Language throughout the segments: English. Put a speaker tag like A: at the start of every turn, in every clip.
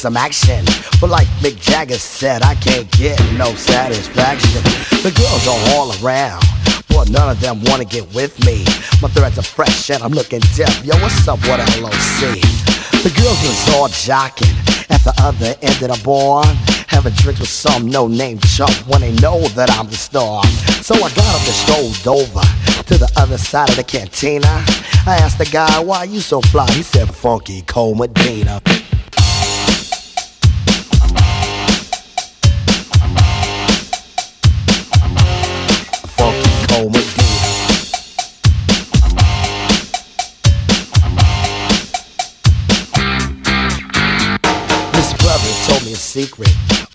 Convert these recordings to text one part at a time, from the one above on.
A: some action. But like Mick Jagger said, I can't get no satisfaction. The girls are all around. But none of them wanna get with me. My threads are fresh and I'm looking deaf. Yo, what's up, what LOC? The girls was all jocking at the other end of the bar. Having drinks with some no-name chump when they know that I'm the star. So I got up and strolled over to the other side of the cantina. I asked the guy, why you so fly? He said, Funky. Funky cold Medina. Brother told me a secret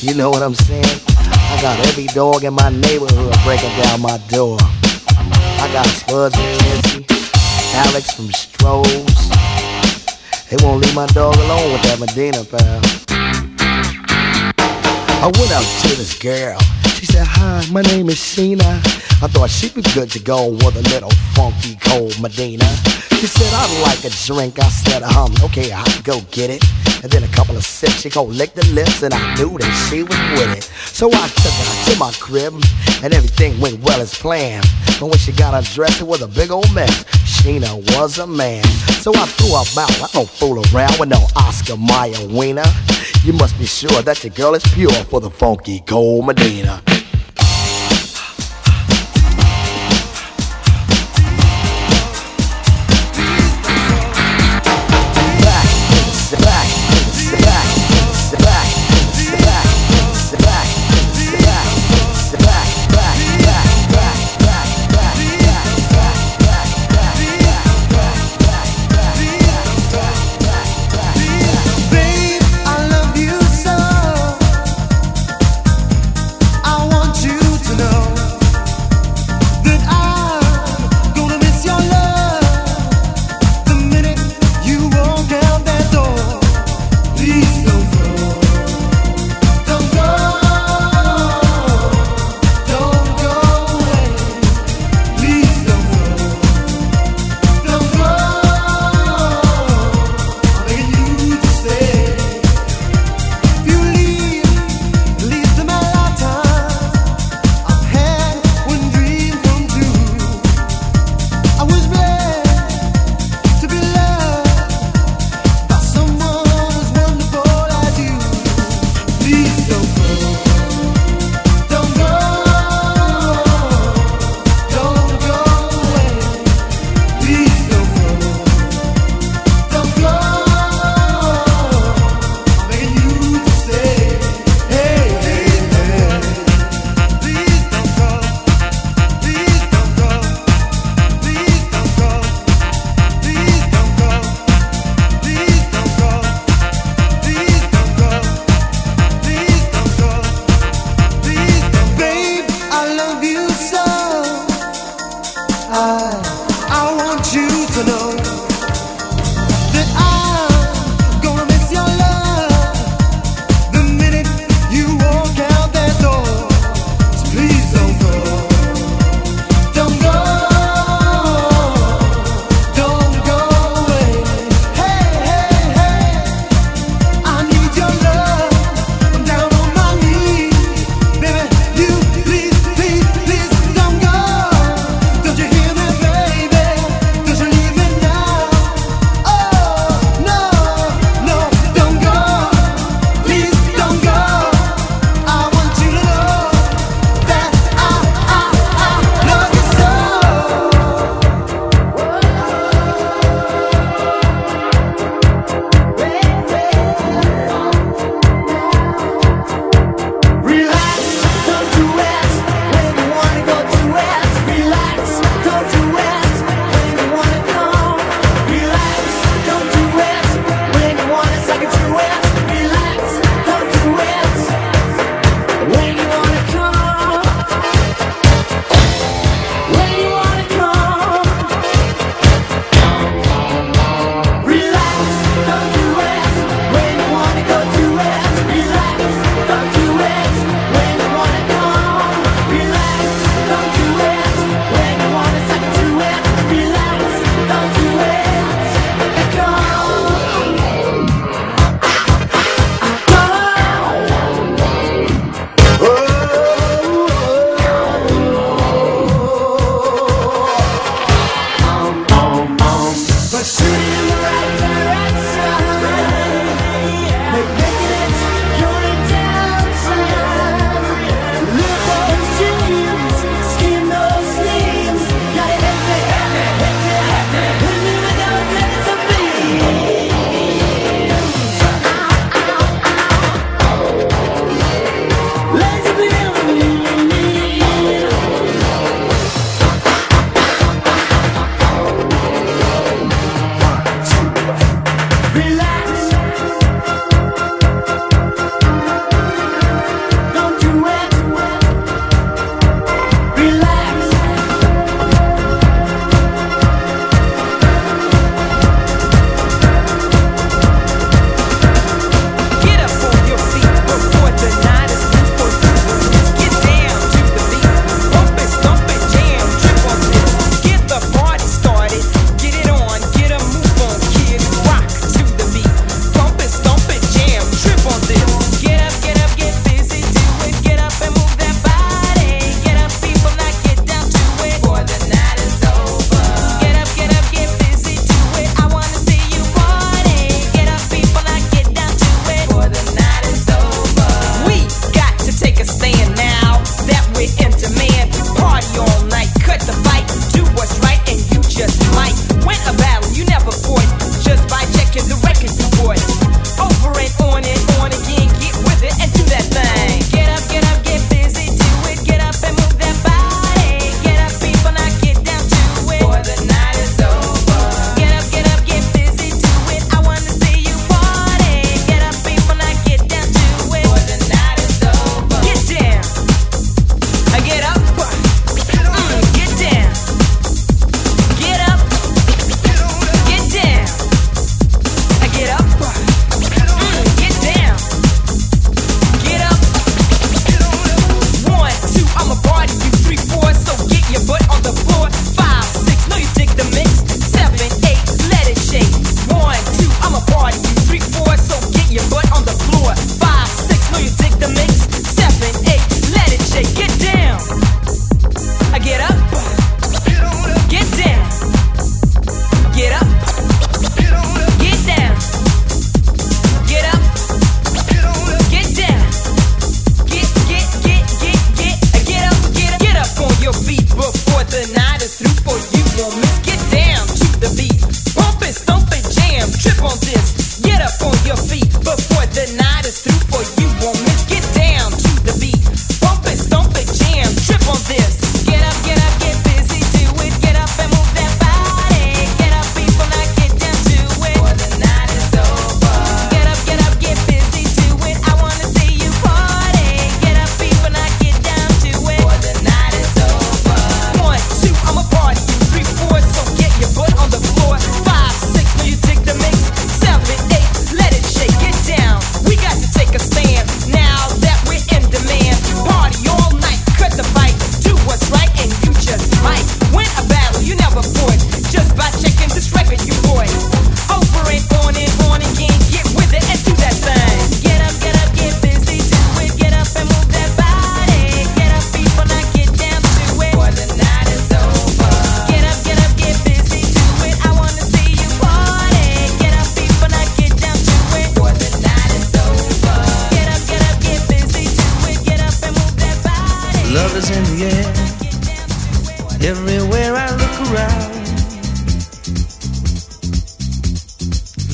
A: You know what I'm saying? I got every dog in my neighborhood breaking down my door. I got Spuds MacKenzie, Alex from Strohs. They won't leave my dog alone with that Medina, pal. I went out to this girl. She said, Hi, my name is Sheena. I thought she'd be good to go with a little funky cold Medina. She said, I'd like a drink. I said, um, okay, I'll go get it. And then a couple of sips, she gon' lick the lips, and I knew that she was with it. So I took her to my crib, and everything went well as planned. But when she got undressed, it was a big old mess. Sheena was a man. So I threw her out. I don't fool around with no Oscar Mayer wiener. You must be sure that your girl is pure for the funky cold Medina.
B: shooting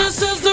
B: This is the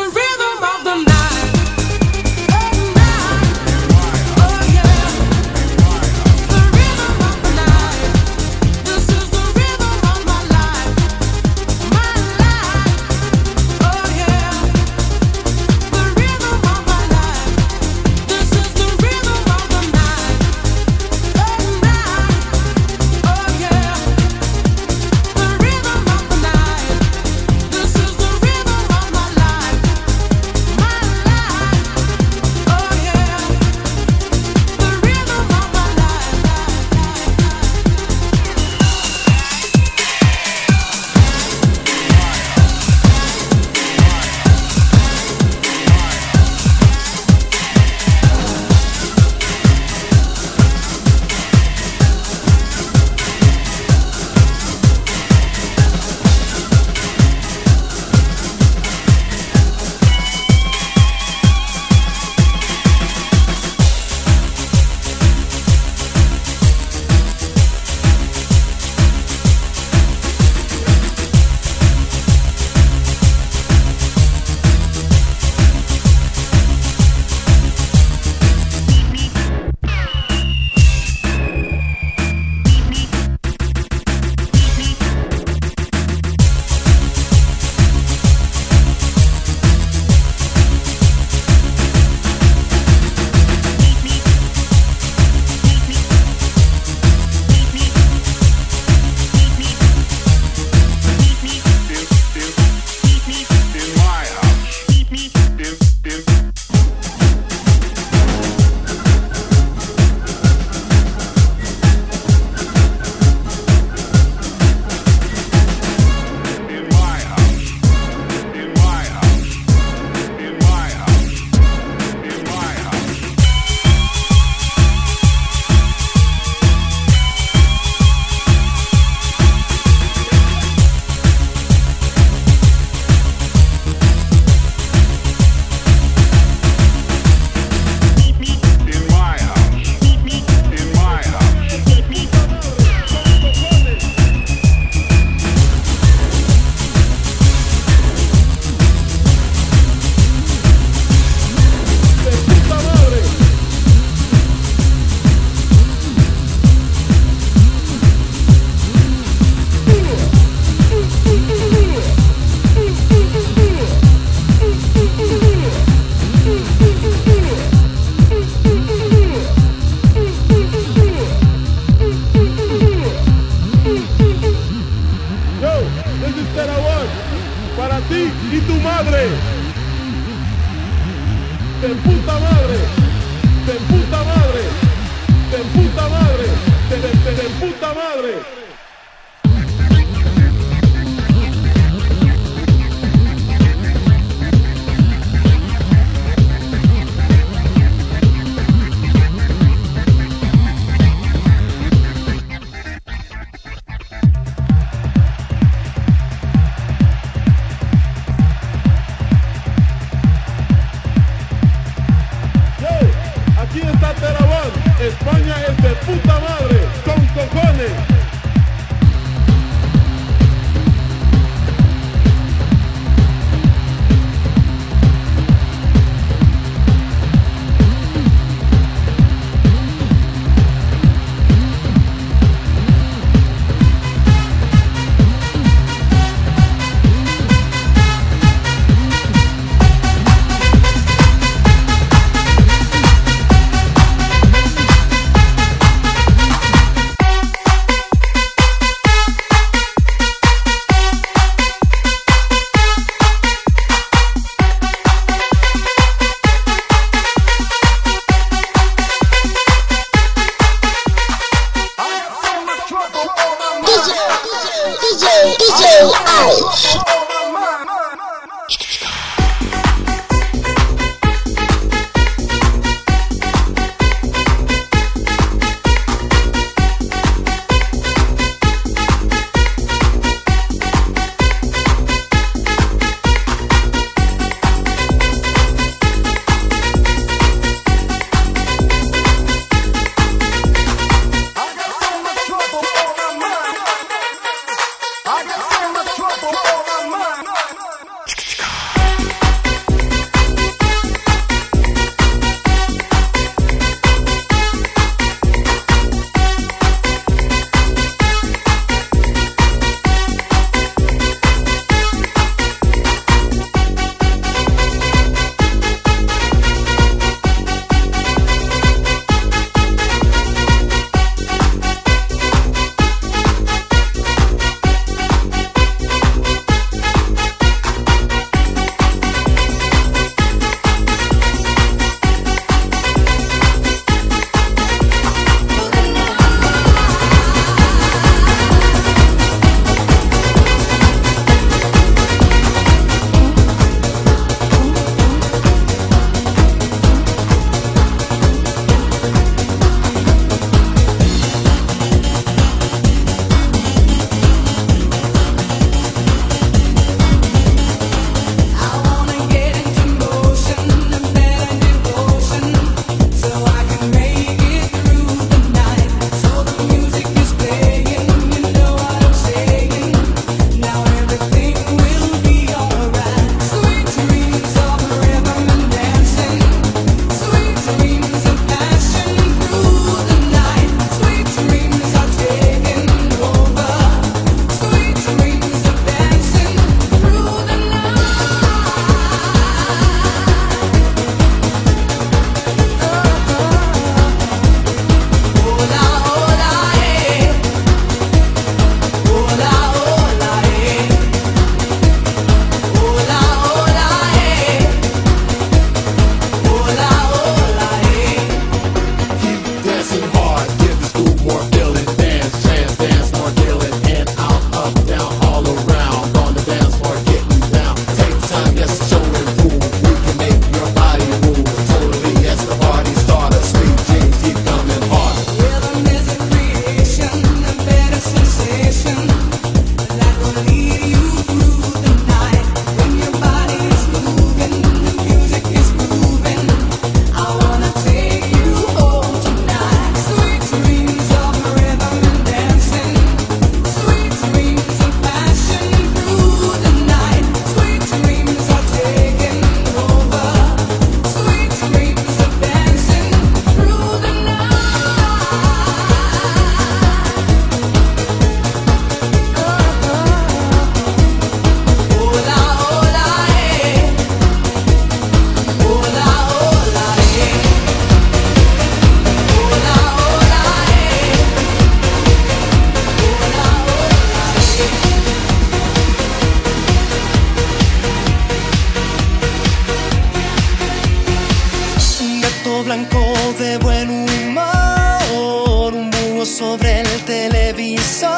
C: blanco de
D: buen humor, un búho sobre el televisor,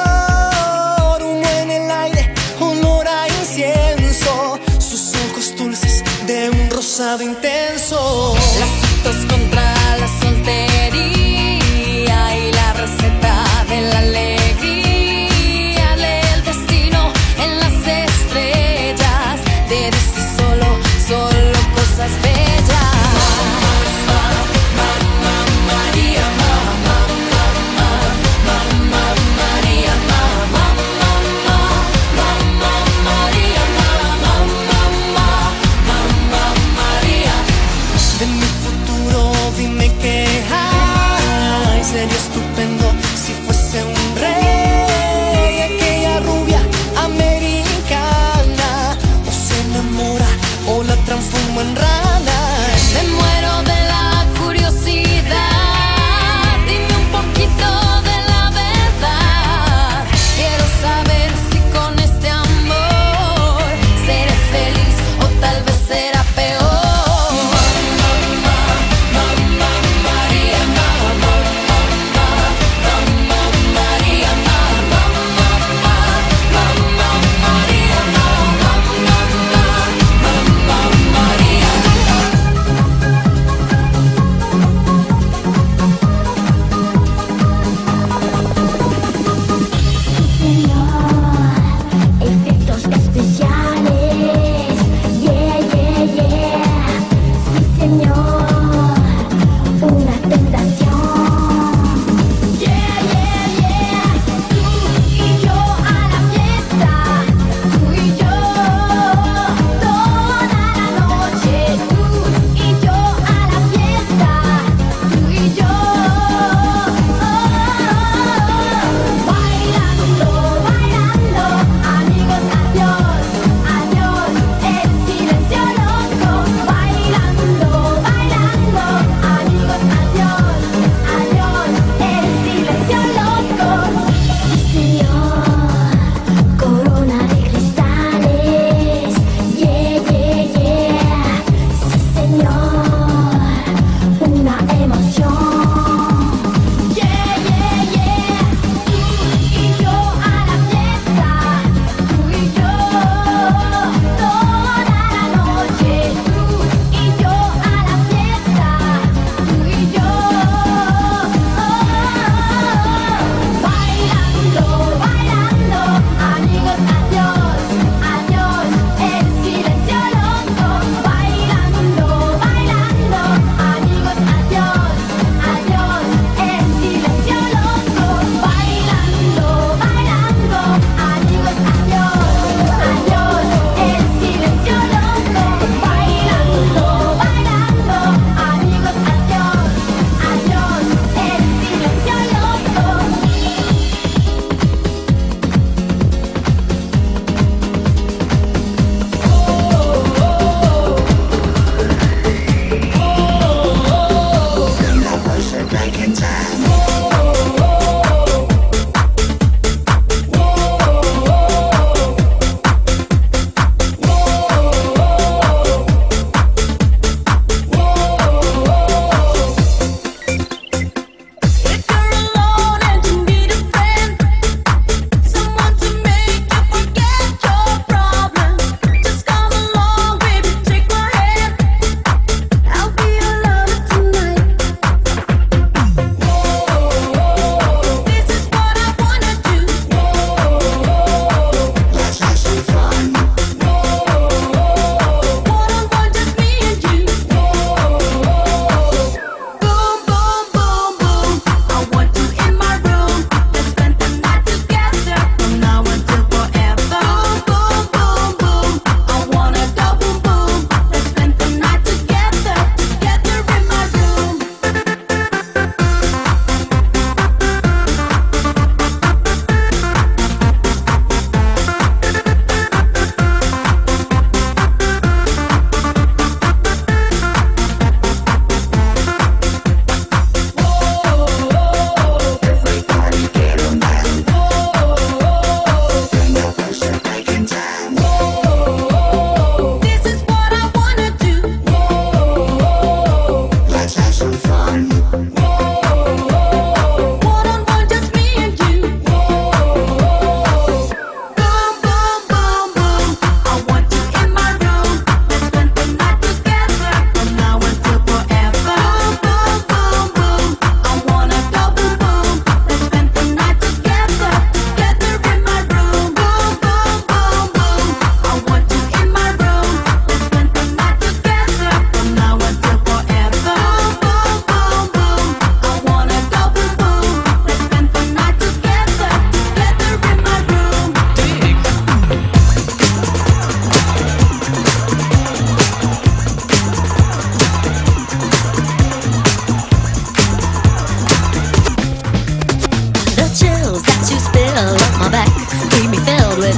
D: humo en el aire, olor a incienso, sus ojos dulces de un
E: rosado
D: intenso.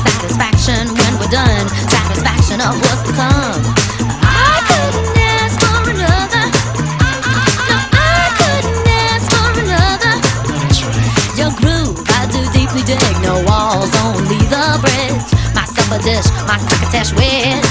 D: Satisfaction when we're done. Satisfaction of what's to come. I couldn't ask for another. No, I couldn't ask for another. Your groove, I do deeply dig. No walls, only the bridge. My supper dish, my crocketesh wish.